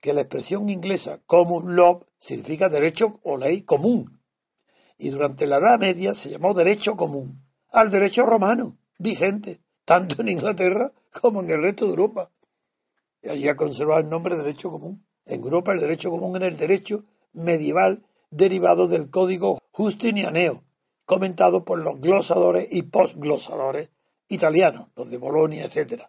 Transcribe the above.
Que la expresión inglesa common law significa derecho o ley común, y durante la Edad Media se llamó derecho común al derecho romano, vigente, tanto en Inglaterra como en el resto de Europa. Y allí ha conservado el nombre de derecho común. En Europa el derecho común era el derecho medieval derivado del código justinianeo, comentado por los glosadores y postglosadores italianos, los de Bolonia, etc.